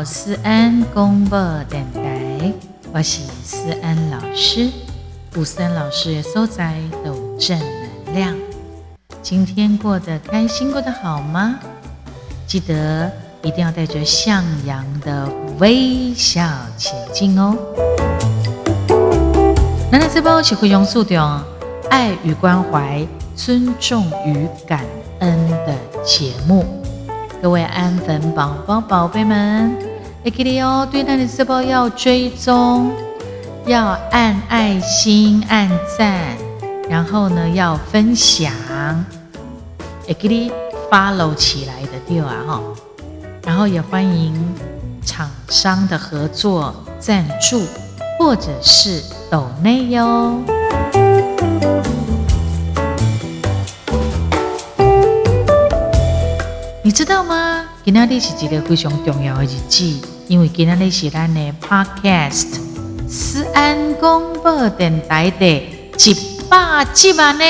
到思安广播电台，我是思安老师。吴思安老师的所在都正能量。今天过得开心，过得好吗？记得一定要带着向阳的微笑前进哦。那那这包是非常注重爱与关怀、尊重与感恩的节目。各位安粉宝宝、宝贝们，哎，记得哦，对那的直播要追踪，要按爱心、按赞，然后呢要分享，哎，记得 follow 起来的对啊哈，然后也欢迎厂商的合作赞助，或者是抖内哟。你知道吗？今天是一个非常重要的日子，因为今天是咱的 Podcast 思安广播电台的一百集呢！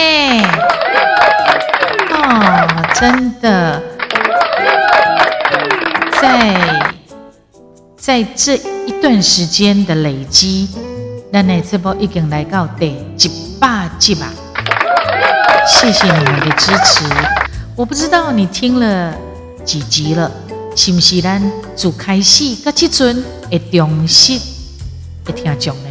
哦，真的，在在这一段时间的累积，咱的这波已经来到第一百集吧。谢谢你们的支持。我不知道你听了。几集了？是不是咱自开始到这阵会重视会听讲呢？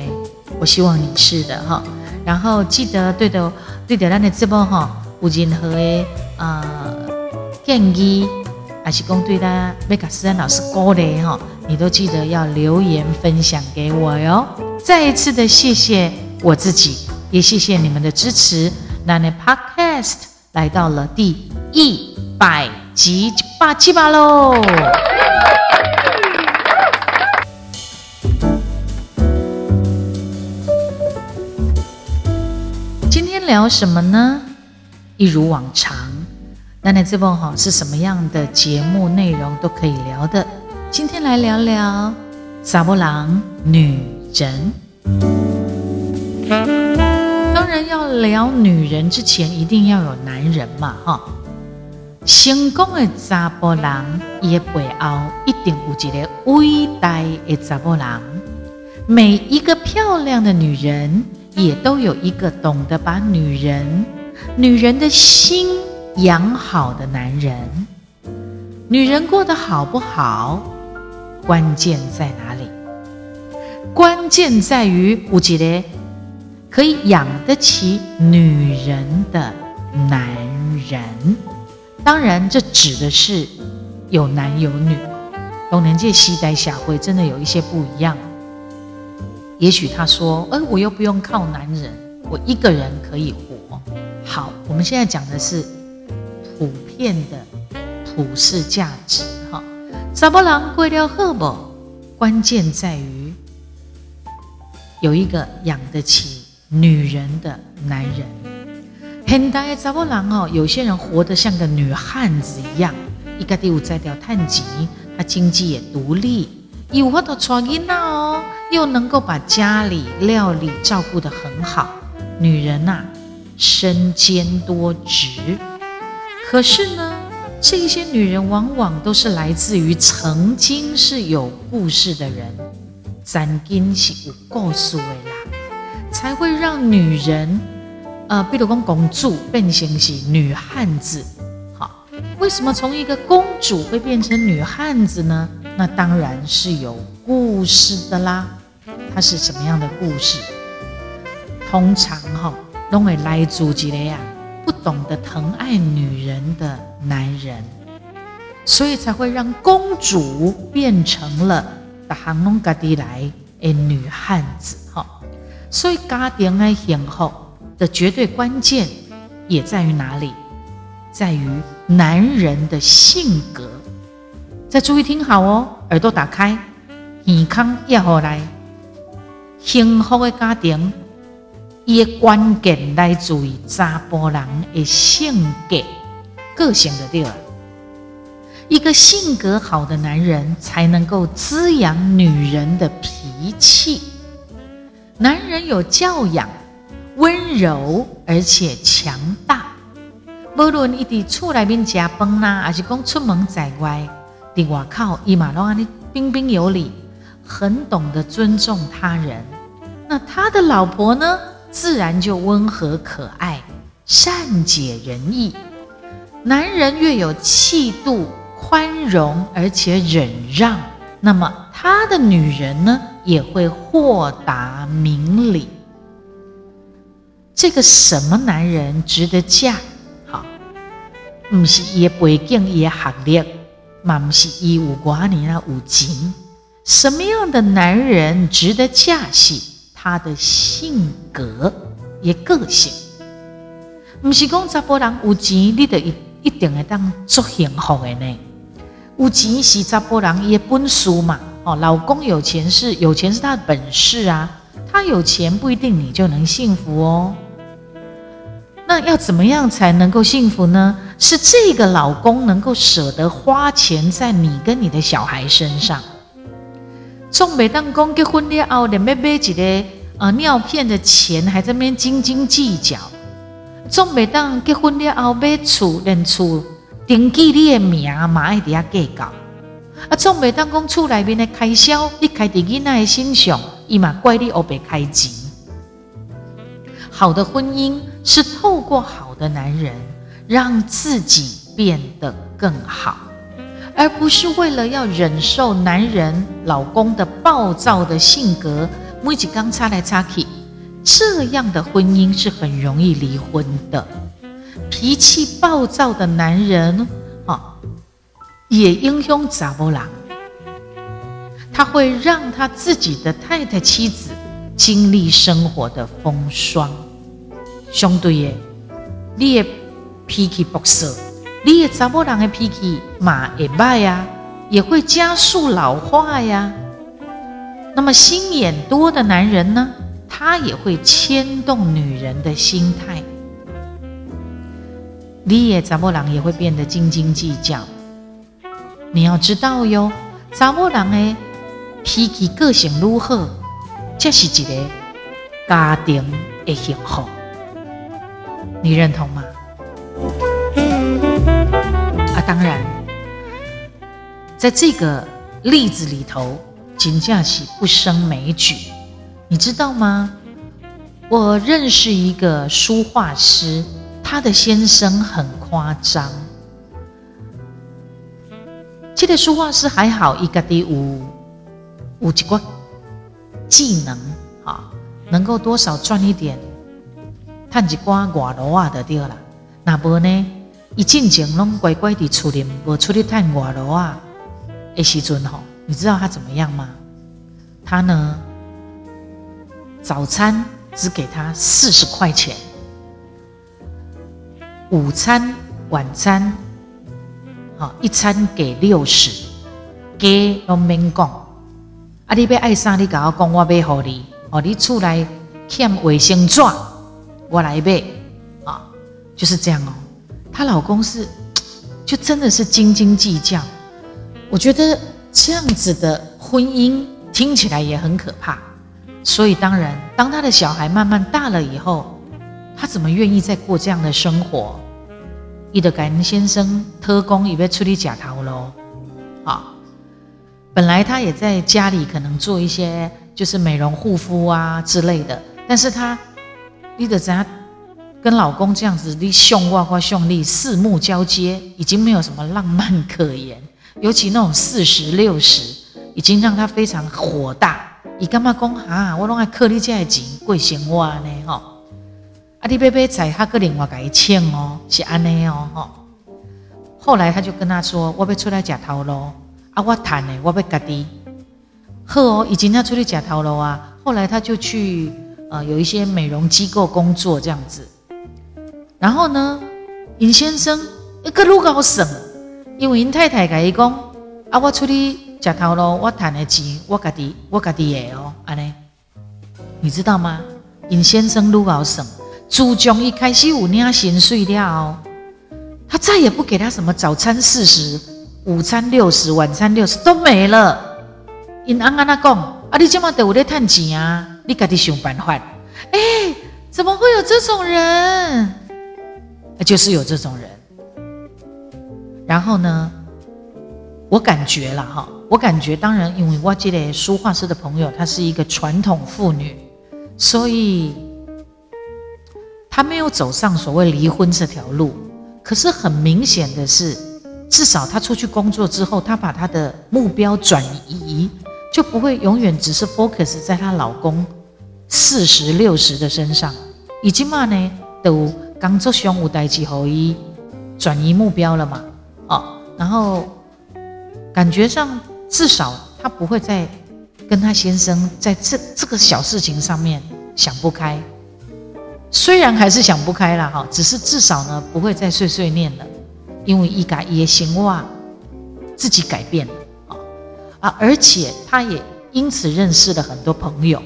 我希望你是的哈。然后记得对着对着，咱的直播哈，有任何的、呃、建议，还是讲对的，要给思安老师鼓励哈，你都记得要留言分享给我哟。再一次的谢谢我自己，也谢谢你们的支持。咱的 Podcast 来到了第一百集。八七八喽！今天聊什么呢？一如往常，那那这部哈是什么样的节目内容都可以聊的。今天来聊聊查某人女人。当然要聊女人之前，一定要有男人嘛，哈。成功的查甫人，伊的背后一定有一个伟大的查甫人。每一个漂亮的女人，也都有一个懂得把女人、女人的心养好的男人。女人过得好不好，关键在哪里？关键在于有一个可以养得起女人的男人。当然，这指的是有男有女。老年界西代下会真的有一些不一样。也许他说：“哎，我又不用靠男人，我一个人可以活。”好，我们现在讲的是普遍的普世价值。哈，查某人过掉好不？关键在于有一个养得起女人的男人。现代的查某人哦，有些人活得像个女汉子一样，一家有在调趁钱，他经济也独立，有法度带囡仔哦，又能够把家里料理照顾得很好。女人呐、啊，身兼多职。可是呢，这些女人往往都是来自于曾经是有故事的人，曾经是有故事的啦，才会让女人。呃，比如说公主变成是女汉子，好，为什么从一个公主会变成女汉子呢？那当然是有故事的啦。它是什么样的故事？通常哈，拢会来自一个呀，不懂得疼爱女人的男人，所以才会让公主变成了大行弄家底来的女汉子哈。所以家庭的幸福。的绝对关键也在于哪里？在于男人的性格。再注意听好哦，耳朵打开，健康要好来，幸福的家庭，伊的关键来自于查甫人的性格、个性的对了。一个性格好的男人，才能够滋养女人的脾气。男人有教养。温柔而且强大，无论伊伫厝内面食饭呐，还是讲出门在外，伫外口，伊嘛拢安尼彬彬有礼，很懂得尊重他人。那他的老婆呢，自然就温和可爱，善解人意。男人越有气度、宽容，而且忍让，那么他的女人呢，也会豁达明理。这个什么男人值得嫁？好，不是伊的背景、伊的学历，嘛不是伊有寡年啊有钱。什么样的男人值得嫁？是他的性格、也个性。不是讲查甫人有钱，你就一一定会当做幸福的呢？有钱是查甫人伊的本事嘛？哦，老公有钱是有钱是他的本事啊，他有钱不一定你就能幸福哦。那要怎么样才能够幸福呢？是这个老公能够舍得花钱在你跟你的小孩身上。总袂当讲结婚了后，连买买一个呃尿片的钱还在那边斤斤计较。总袂当结婚了后买厝，连厝登记你的名嘛爱底下计较。啊，总袂当讲厝内面的开销，你开伫囡仔的身上，伊嘛怪你乌白开钱。好的婚姻是透过好的男人让自己变得更好，而不是为了要忍受男人老公的暴躁的性格，每一刚擦来擦去，这样的婚姻是很容易离婚的。脾气暴躁的男人啊，也影响查某人，他会让他自己的太太妻子经历生活的风霜。相对的，你的脾气暴躁，你的查某人的脾气嘛也坏呀，也会加速老化呀。那么心眼多的男人呢，他也会牵动女人的心态。你的查某人也会变得斤斤计较。你要知道哟，查某人的脾气个性如何，这是一个家庭的幸福。你认同吗？啊，当然，在这个例子里头，真的是不胜枚举，你知道吗？我认识一个书画师，他的先生很夸张。这个书画师还好，一个的有有几个技能啊，能够多少赚一点。趁一寡外劳啊，就对了。那无呢？伊进前拢乖乖地厝里，无出去趁外劳啊。的时阵吼，你知道他怎么样吗？他呢，早餐只给他四十块钱，午餐、晚餐，好一餐给六十，给拢免讲。啊，你要爱啥？你甲我讲，我买互你。哦，你厝内欠卫生纸。我来呗，啊，就是这样哦。她老公是，就真的是斤斤计较。我觉得这样子的婚姻听起来也很可怕。所以当然，当他的小孩慢慢大了以后，他怎么愿意再过这样的生活？伊的感恩先生特工也被处理假逃喽，啊，本来他也在家里可能做一些就是美容护肤啊之类的，但是他。你得怎样跟老公这样子，你凶哇哇凶力，四目交接，已经没有什么浪漫可言。尤其那种四十六十，已经让他非常火大。你干嘛讲啊？我拢爱扣你这些钱贵生活呢？吼！啊，你买买菜，他个另外给伊请哦，是安尼哦，吼。后来他就跟他说：“我要出来吃头路啊，我谈的，我要家己。”好哦，已经要出去吃头路啊。后来他就去。呃，有一些美容机构工作这样子，然后呢，尹先生一个路高省，因为尹太太甲伊讲啊，我出去吃头路，我赚的钱，我家己我家己的哦，安尼，你知道吗？尹先生路高省，自从一开始有领薪水了，他再也不给他什么早餐四十，午餐六十，晚餐六十都没了。尹安安那讲，啊，你这么得有咧赚钱啊？你赶紧想办法！哎，怎么会有这种人？就是有这种人。然后呢，我感觉了哈，我感觉，当然，因为我这里书画师的朋友，她是一个传统妇女，所以她没有走上所谓离婚这条路。可是很明显的是，至少她出去工作之后，她把她的目标转移，就不会永远只是 focus 在她老公四十六十的身上。已经嘛呢，都刚做胸无代志后一转移目标了嘛，哦，然后感觉上。至少她不会再跟她先生在这这个小事情上面想不开，虽然还是想不开了哈，只是至少呢不会再碎碎念了，因为一改也行哇，自己改变了啊啊，而且她也因此认识了很多朋友，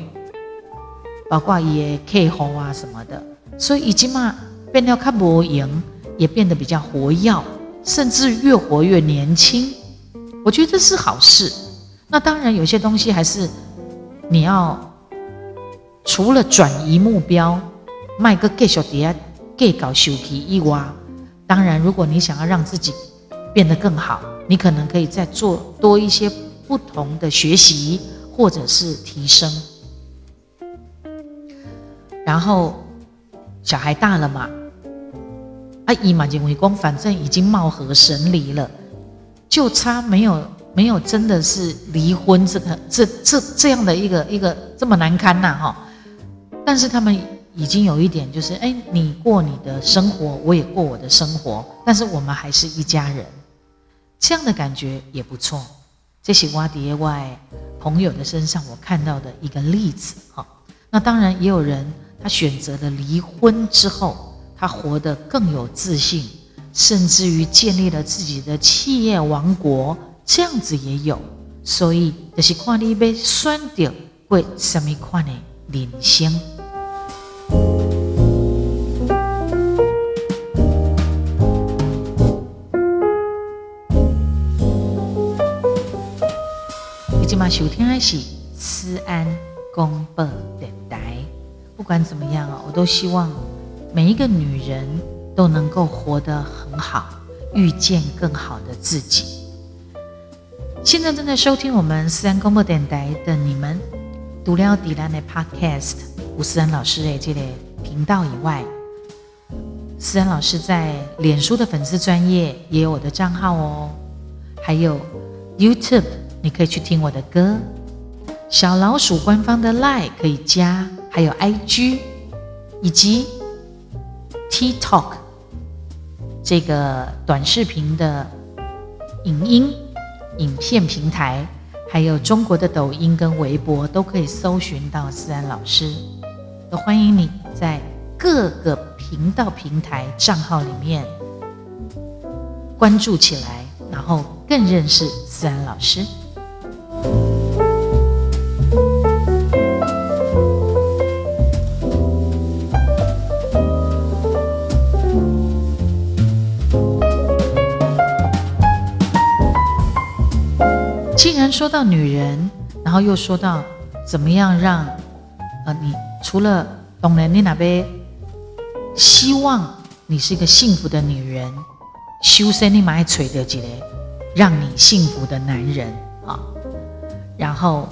包括也 K 后啊什么的，所以已经嘛变得看不赢，也变得比较活跃，甚至越活越年轻。我觉得这是好事。那当然，有些东西还是你要除了转移目标，卖个继续底下给搞修皮一挖。当然，如果你想要让自己变得更好，你可能可以再做多一些不同的学习或者是提升。然后小孩大了嘛，阿姨嘛认为讲，反正已经貌合神离了。就差没有没有真的是离婚这个这这这样的一个一个这么难堪呐哈，但是他们已经有一点就是哎，你过你的生活，我也过我的生活，但是我们还是一家人，这样的感觉也不错。这是挖碟外朋友的身上我看到的一个例子哈。那当然也有人他选择了离婚之后，他活得更有自信。甚至于建立了自己的企业王国，这样子也有，所以就是看你要选择过什么款的人生。你今嘛收听的是思安广播电台，不管怎么样啊，我都希望每一个女人。都能够活得很好，遇见更好的自己。现在正在收听我们思安广播电台的你们，读了迪兰的 Podcast 吴思安老师的这个频道以外，思安老师在脸书的粉丝专业也有我的账号哦，还有 YouTube，你可以去听我的歌。小老鼠官方的 Line 可以加，还有 IG 以及 TikTok。这个短视频的影音影片平台，还有中国的抖音跟微博，都可以搜寻到思安老师。都欢迎你在各个频道平台账号里面关注起来，然后更认识思安老师。既然说到女人，然后又说到怎么样让呃，你除了懂了你那边希望你是一个幸福的女人，修身你买锤的几个让你幸福的男人啊，然后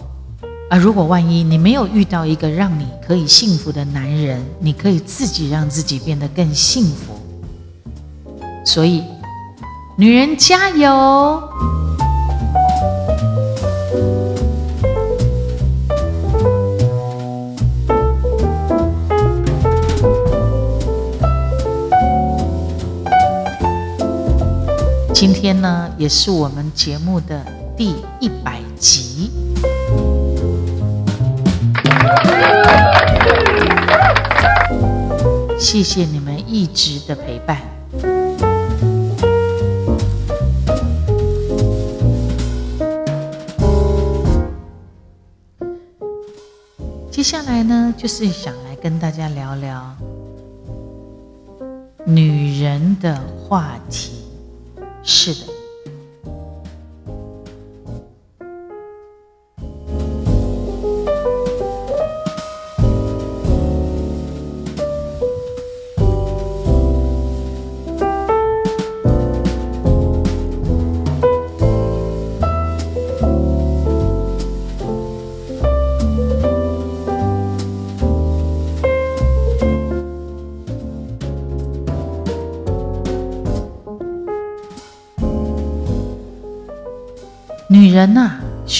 啊，如果万一你没有遇到一个让你可以幸福的男人，你可以自己让自己变得更幸福。所以，女人加油！今天呢，也是我们节目的第一百集。谢谢你们一直的陪伴。接下来呢，就是想来跟大家聊聊女人的话题。是的，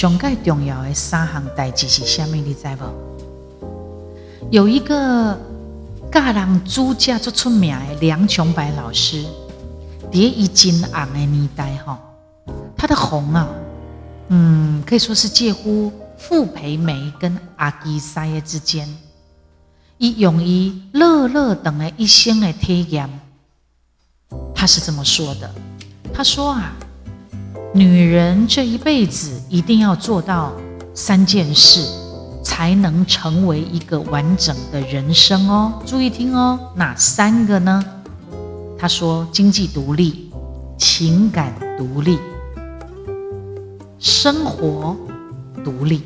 上盖重要的三项代志是虾米？你知无？有一个教人煮食最出名的梁琼白老师，在以前红的年代哈，他的红啊，嗯，可以说是介乎傅培梅跟阿基师的之间。伊用伊乐乐等的一生的体验，他是这么说的：他说啊。女人这一辈子一定要做到三件事，才能成为一个完整的人生哦。注意听哦，哪三个呢？他说：经济独立、情感独立、生活独立。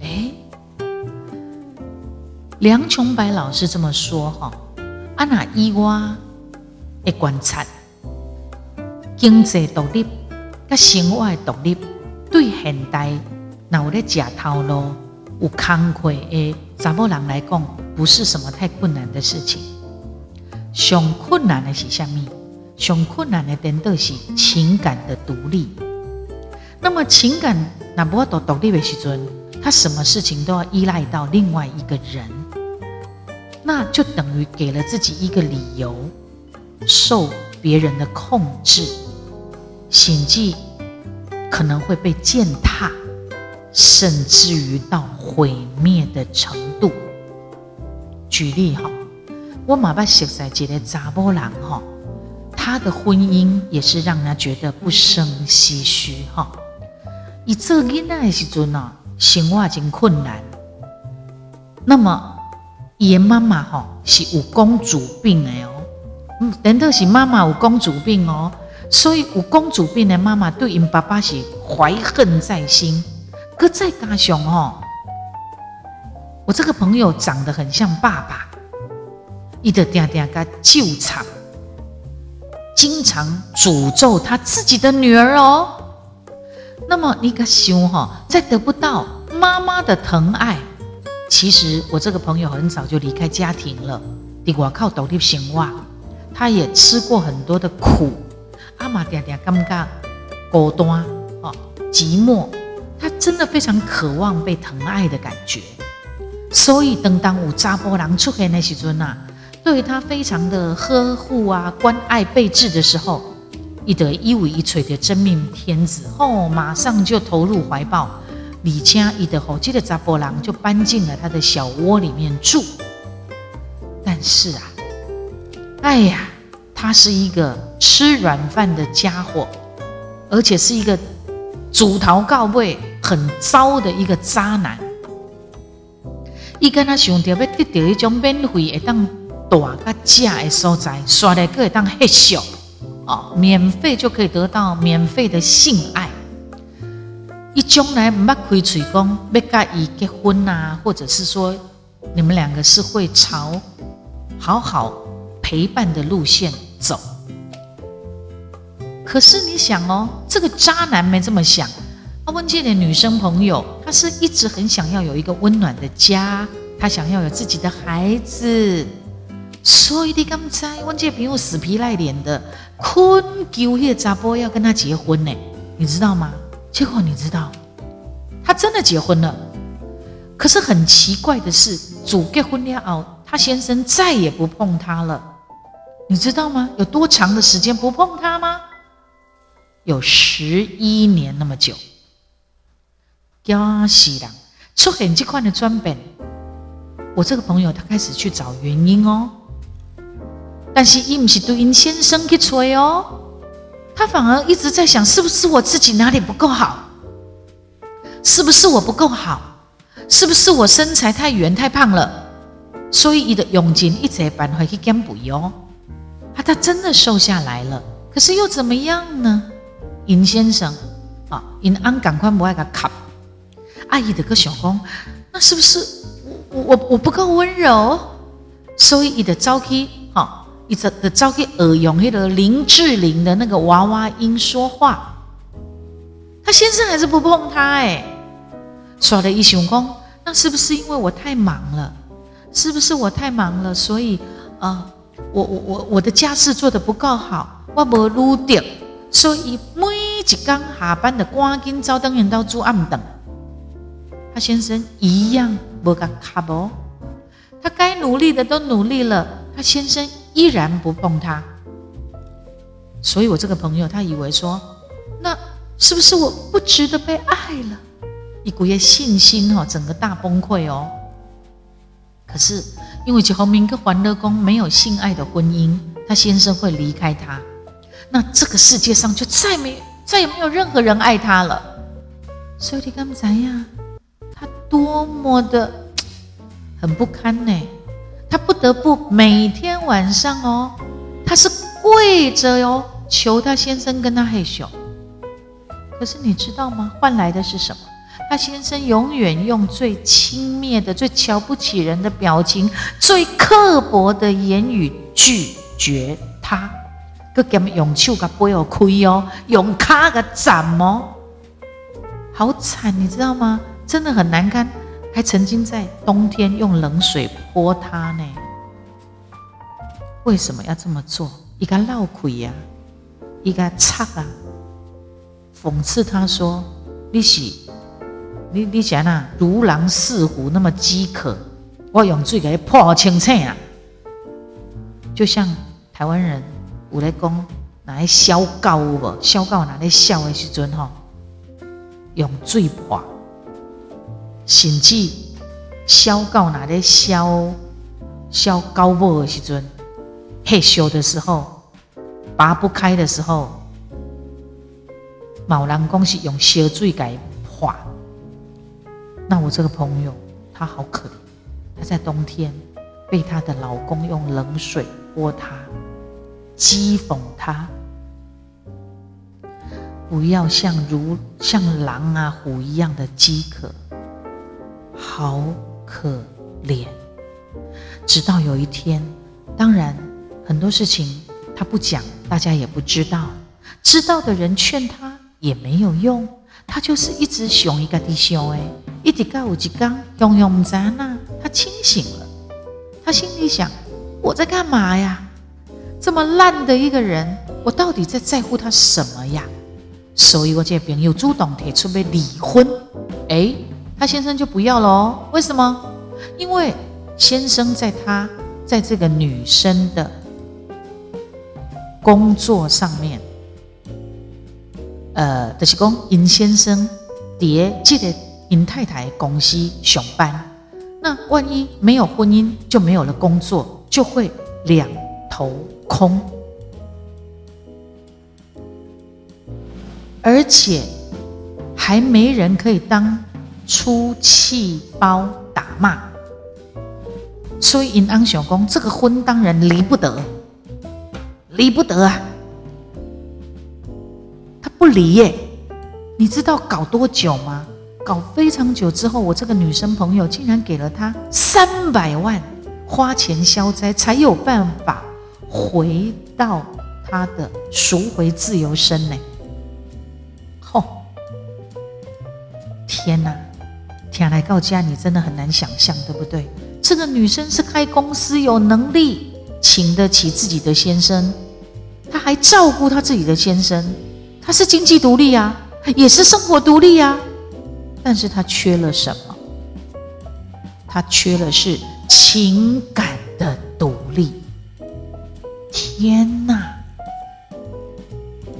哎，梁琼白老师这么说哈，阿那伊娃的观察。经济独立，跟生活独立，对现代那有咧食头路、有工课的查某人来讲，不是什么太困难的事情。上困难的是什么？上困难的点都是情感的独立。那么情感那不要独独立的时阵，他什么事情都要依赖到另外一个人，那就等于给了自己一个理由，受别人的控制。心计可能会被践踏，甚至于到毁灭的程度。举例哈，我马巴写在这个查某人哈，他的婚姻也是让人觉得不胜唏嘘哈。伊做囡仔的时阵呢，生活真困难。那么，伊的妈妈哈是有公主病的哦，嗯，等到是妈妈有公主病哦。所以有公主病的妈妈对因爸爸是怀恨在心，搁再加上哦，我这个朋友长得很像爸爸，伊就定定甲纠缠，经常诅咒他自己的女儿哦。那么你个想哈，在得不到妈妈的疼爱，其实我这个朋友很早就离开家庭了，在外靠独立生活，他也吃过很多的苦。阿妈嗲嗲感觉孤单哦，寂寞，他真的非常渴望被疼爱的感觉。所以等当有查波人出现的时阵呐，对他非常的呵护啊、关爱备至的时候，伊得一尾一锤的真命天子哦，马上就投入怀抱，李家伊得后，这个查波人就搬进了他的小窝里面住。但是啊，哎呀。他是一个吃软饭的家伙，而且是一个主头告位很糟的一个渣男。伊跟他想着要得到一种免费会当大个假的所在，刷来个会当嘿咻哦，免费就可以得到免费的性爱。伊将来唔捌开嘴讲要甲伊结婚啊，或者是说你们两个是会朝好好陪伴的路线。走，可是你想哦，这个渣男没这么想。阿文界的女生朋友，她是一直很想要有一个温暖的家，她想要有自己的孩子。所以你刚才文界朋友死皮赖脸的，困求叶查波要跟他结婚呢，你知道吗？结果你知道，他真的结婚了。可是很奇怪的是，主结婚了后，他先生再也不碰他了。你知道吗？有多长的时间不碰他吗？有十一年那么久。惊死人，出现这块的转变，我这个朋友他开始去找原因哦。但是伊不是对因先生去吹哦，他反而一直在想，是不是我自己哪里不够好？是不是我不够好？是不是我身材太圆太胖了？所以伊的用尽一切办法去减肥哦。啊，他真的瘦下来了，可是又怎么样呢？尹先生啊，尹安赶快不爱个卡，阿姨的个小公，那是不是我我我不够温柔？所以伊的招去哈，伊的的招去耳用那个林志玲的那个娃娃音说话，他先生还是不碰他哎，耍了一宿功，那是不是因为我太忙了？是不是我太忙了？所以啊。我我我我的家事做得不够好，我无努力，所以每一刚下班的赶紧早登人到住暗等，他先生一样不敢卡不，他该努力的都努力了，他先生依然不碰他。所以我这个朋友他以为说，那是不是我不值得被爱了？一股业信心哈，整个大崩溃哦。可是因为结婚明跟环乐宫没有性爱的婚姻，他先生会离开他，那这个世界上就再没再也没有任何人爱他了。所以你看怎样？他多么的很不堪呢？他不得不每天晚上哦，他是跪着哟、哦，求他先生跟他嘿咻。可是你知道吗？换来的是什么？先生永远用最轻蔑的、最瞧不起人的表情、最刻薄的言语拒绝他。个给用手个背哦亏哦，用卡个斩哦，好惨，你知道吗？真的很难堪。还曾经在冬天用冷水泼他呢。为什么要这么做？一个闹亏呀，一个擦啊，讽刺他说：“你是。”你你想啊，如狼似虎那么饥渴，我用水给你泼清清啊！就像台湾人有在讲，拿来烧狗有无？烧狗拿来烧的时阵吼，用水泼，甚至烧狗拿来烧烧狗母的时阵，害羞的时候，拔不开的时候，某人讲是用烧水给泼。那我这个朋友，她好可怜，她在冬天被她的老公用冷水泼她，讥讽她，不要像如像狼啊虎一样的饥渴，好可怜。直到有一天，当然很多事情她不讲，大家也不知道，知道的人劝她也没有用，她就是一直熊一个弟兄哎。一直到有一天，永远不知道他清醒了。他心里想：我在干嘛呀？这么烂的一个人，我到底在在乎他什么呀？所以我这边又主动提出要离婚。哎，他先生就不要了哦。为什么？因为先生在他在这个女生的工作上面，呃，就是讲尹先生叠记得。林太太公司上班，那万一没有婚姻，就没有了工作，就会两头空，而且还没人可以当出气包打骂，所以尹安想讲，这个婚当然离不得，离不得啊！他不离耶，你知道搞多久吗？搞非常久之后，我这个女生朋友竟然给了他三百万花钱消灾，才有办法回到他的赎回自由身呢。吼、天哪！天来告家，你真的很难想象，对不对？这个女生是开公司，有能力请得起自己的先生，她还照顾她自己的先生，她是经济独立啊，也是生活独立啊。但是他缺了什么？他缺了是情感的独立。天哪！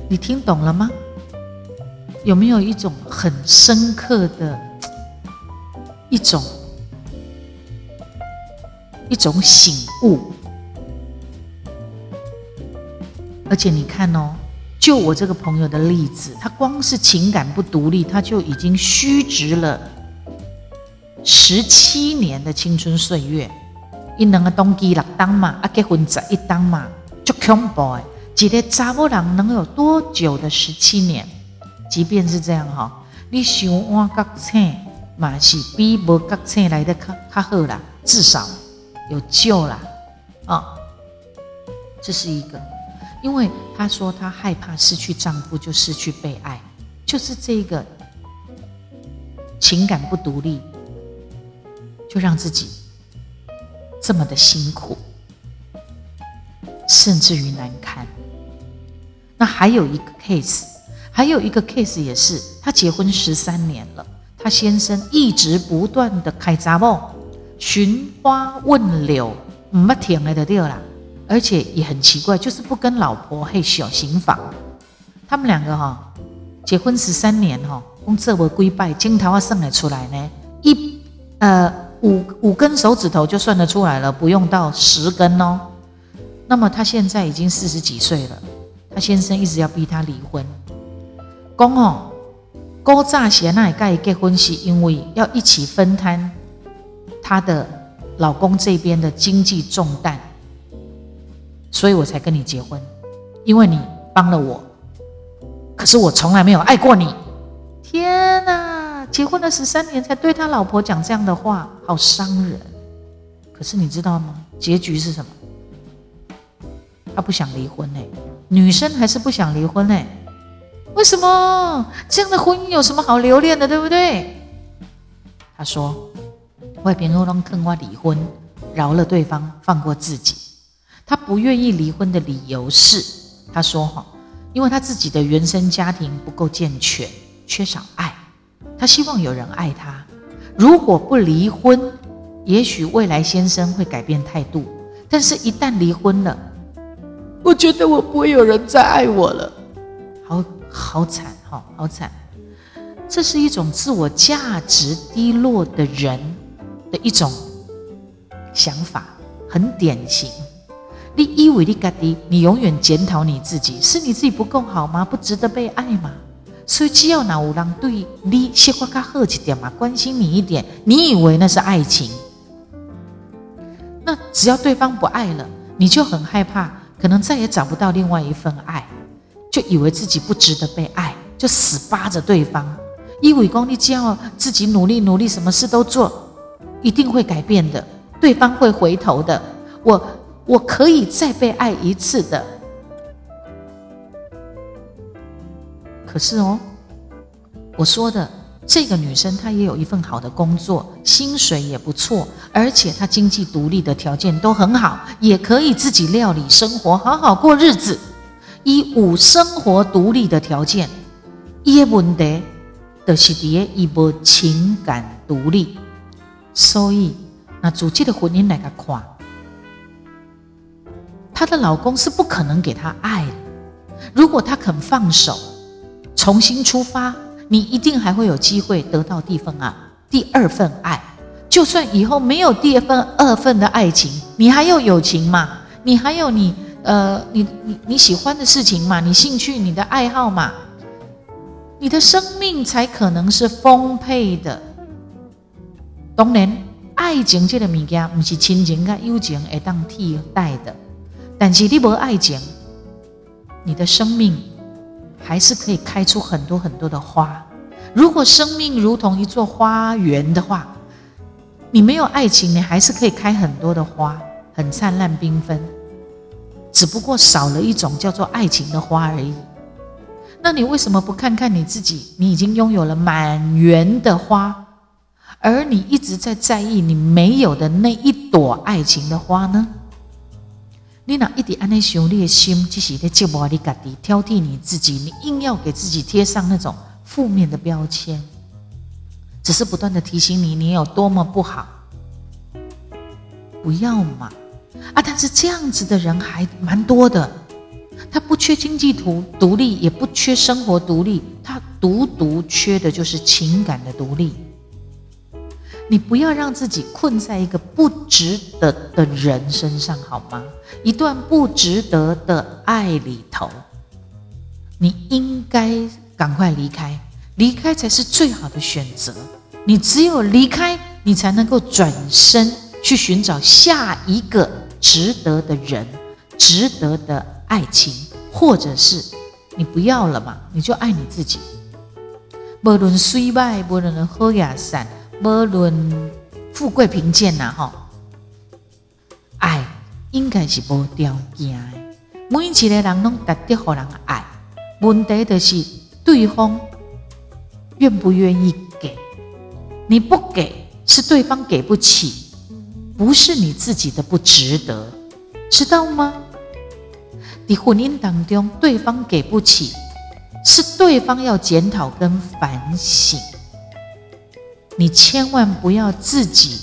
你听懂了吗？有没有一种很深刻的一种一种醒悟？而且你看哦。就我这个朋友的例子，他光是情感不独立，他就已经虚掷了十七年的青春岁月。一两个冬季六当嘛，啊结婚十一当嘛，就恐怖哎！一个查某人能有多久的十七年？即便是这样哈，你想换角色嘛，是比无角色来的较较好啦，至少有救啦啊！这是一个。因为她说她害怕失去丈夫，就失去被爱，就是这个情感不独立，就让自己这么的辛苦，甚至于难堪。那还有一个 case，还有一个 case 也是，她结婚十三年了，她先生一直不断的开查某，寻花问柳，唔不停了的对了，而且也很奇怪，就是不跟老婆嘿小行房。他们两个哈结婚十三年哈，工作为归拜，金桃啊算得出来呢，一呃五五根手指头就算得出来了，不用到十根哦。那么他现在已经四十几岁了，他先生一直要逼他离婚。讲哦，古早时那跟他结婚是因为要一起分摊她的老公这边的经济重担，所以我才跟你结婚，因为你帮了我。可是我从来没有爱过你。天哪，结婚了十三年才对他老婆讲这样的话，好伤人。可是你知道吗？结局是什么？他不想离婚呢，女生还是不想离婚呢。为什么这样的婚姻有什么好留恋的，对不对？他说：“外边欧龙坑我离婚，饶了对方，放过自己。他不愿意离婚的理由是，他说哈，因为他自己的原生家庭不够健全，缺少爱，他希望有人爱他。如果不离婚，也许未来先生会改变态度。但是，一旦离婚了，我觉得我不会有人再爱我了。好。”好惨，好好惨！这是一种自我价值低落的人的一种想法，很典型。你以为你自己，你永远检讨你自己，是你自己不够好吗？不值得被爱吗？所以只要哪有人对你说话较好一点嘛，关心你一点，你以为那是爱情？那只要对方不爱了，你就很害怕，可能再也找不到另外一份爱。就以为自己不值得被爱，就死扒着对方。以为功你只要自己努力努力，什么事都做，一定会改变的，对方会回头的。我我可以再被爱一次的。可是哦，我说的这个女生，她也有一份好的工作，薪水也不错，而且她经济独立的条件都很好，也可以自己料理生活，好好过日子。以无生活独立的条件，伊的问题就是伫个伊无情感独立，所以那主这的婚姻来个看，她的老公是不可能给她爱的。如果她肯放手，重新出发，你一定还会有机会得到第份啊，第二份爱。就算以后没有第二份、二份的爱情，你还有友情嘛？你还有你。呃，你你你喜欢的事情嘛，你兴趣、你的爱好嘛，你的生命才可能是丰沛的。当然，爱情这个物件不是亲情跟友情会当替代的，但是你没爱情，你的生命还是可以开出很多很多的花。如果生命如同一座花园的话，你没有爱情，你还是可以开很多的花，很灿烂缤纷。只不过少了一种叫做爱情的花而已。那你为什么不看看你自己？你已经拥有了满园的花，而你一直在在意你没有的那一朵爱情的花呢？你哪一点安内想你的心，只是在折磨你自己，挑剔你自己，你硬要给自己贴上那种负面的标签，只是不断的提醒你，你有多么不好。不要嘛！啊！但是这样子的人还蛮多的，他不缺经济独独立，也不缺生活独立，他独独缺的就是情感的独立。你不要让自己困在一个不值得的人身上，好吗？一段不值得的爱里头，你应该赶快离开，离开才是最好的选择。你只有离开，你才能够转身去寻找下一个。值得的人，值得的爱情，或者是你不要了嘛？你就爱你自己。无论衰败，无论好雅善，无论富贵贫贱呐，吼，爱应该是无条件的。每一个人拢值得互人爱，问题就是对方愿不愿意给。你不给，是对方给不起。不是你自己的不值得，知道吗？在婚姻当中，对方给不起，是对方要检讨跟反省。你千万不要自己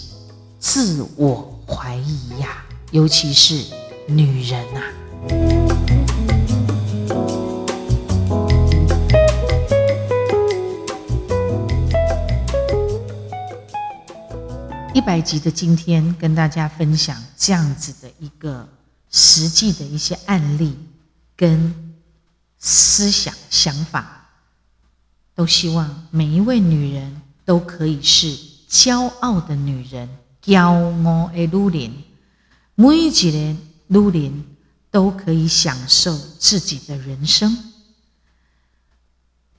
自我怀疑呀、尤其是女人呐、啊。一百集的今天，跟大家分享这样子的一个实际的一些案例跟思想想法，都希望每一位女人都可以是骄傲的女人，骄傲的女人，每一个女人都可以享受自己的人生。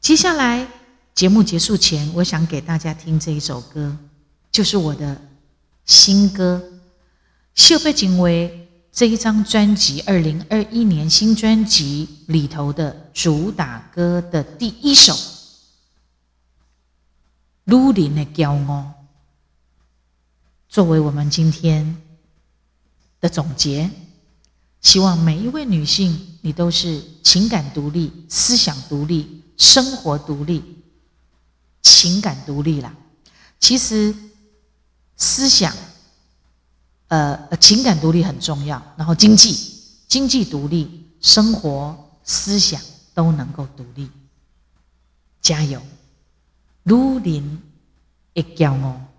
接下来节目结束前，我想给大家听这一首歌。就是我的新歌《秀贝警卫》这一张专辑，二零二一年新专辑里头的主打歌的第一首《女人的骄傲》，作为我们今天的总结。希望每一位女性，你都是情感独立、思想独立、生活独立、情感独立啦。其实。思想，呃，情感独立很重要，然后经济，经济独立，生活思想都能够独立。加油，女人的骄傲。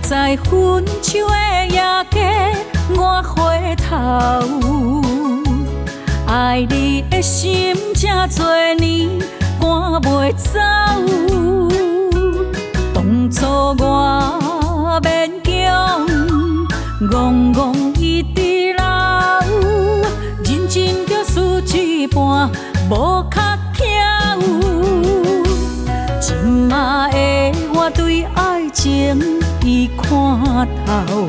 在分手的夜间，我回头，爱你的心这多年赶袂走。当初我勉强，戆戆一直留，认真着输一半，无较巧。今仔的我对爱情。伊看透，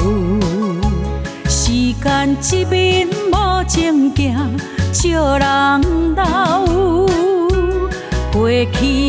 时间一面无情行，笑人老。过去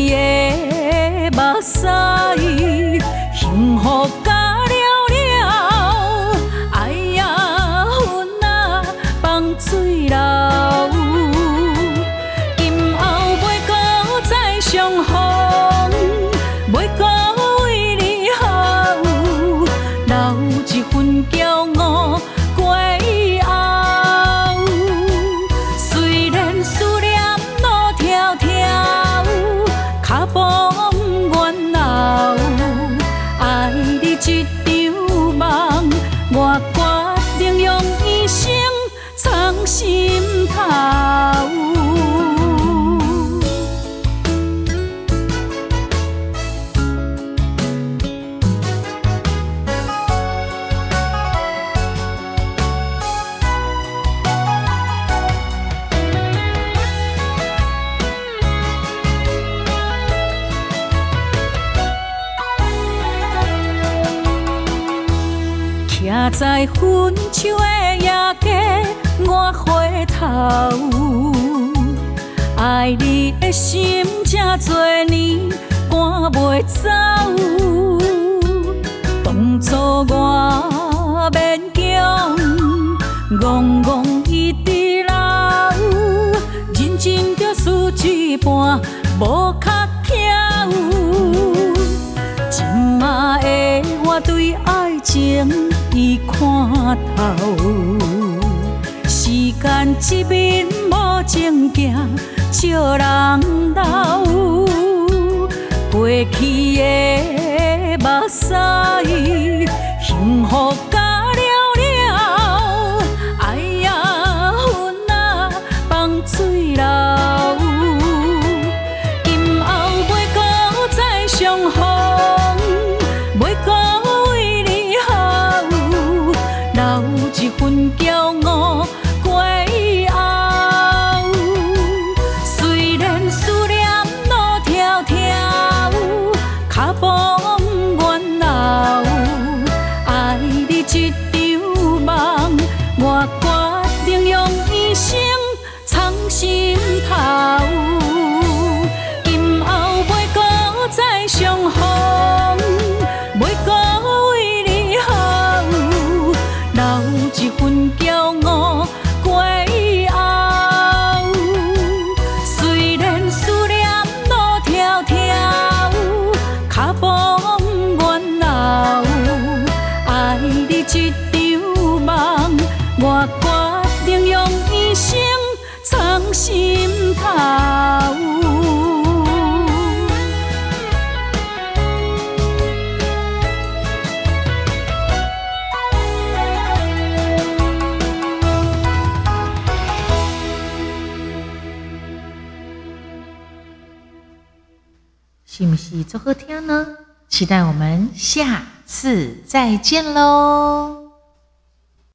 站在分手的夜街，我回头，爱你的心这多年赶袂走。当初我勉强，戆戆一直留，认真着输一半，无较巧。今仔的我对爱情。看透，时间一面无情行，笑人老。过去的目屎，幸福最后天呢？期待我们下次再见喽！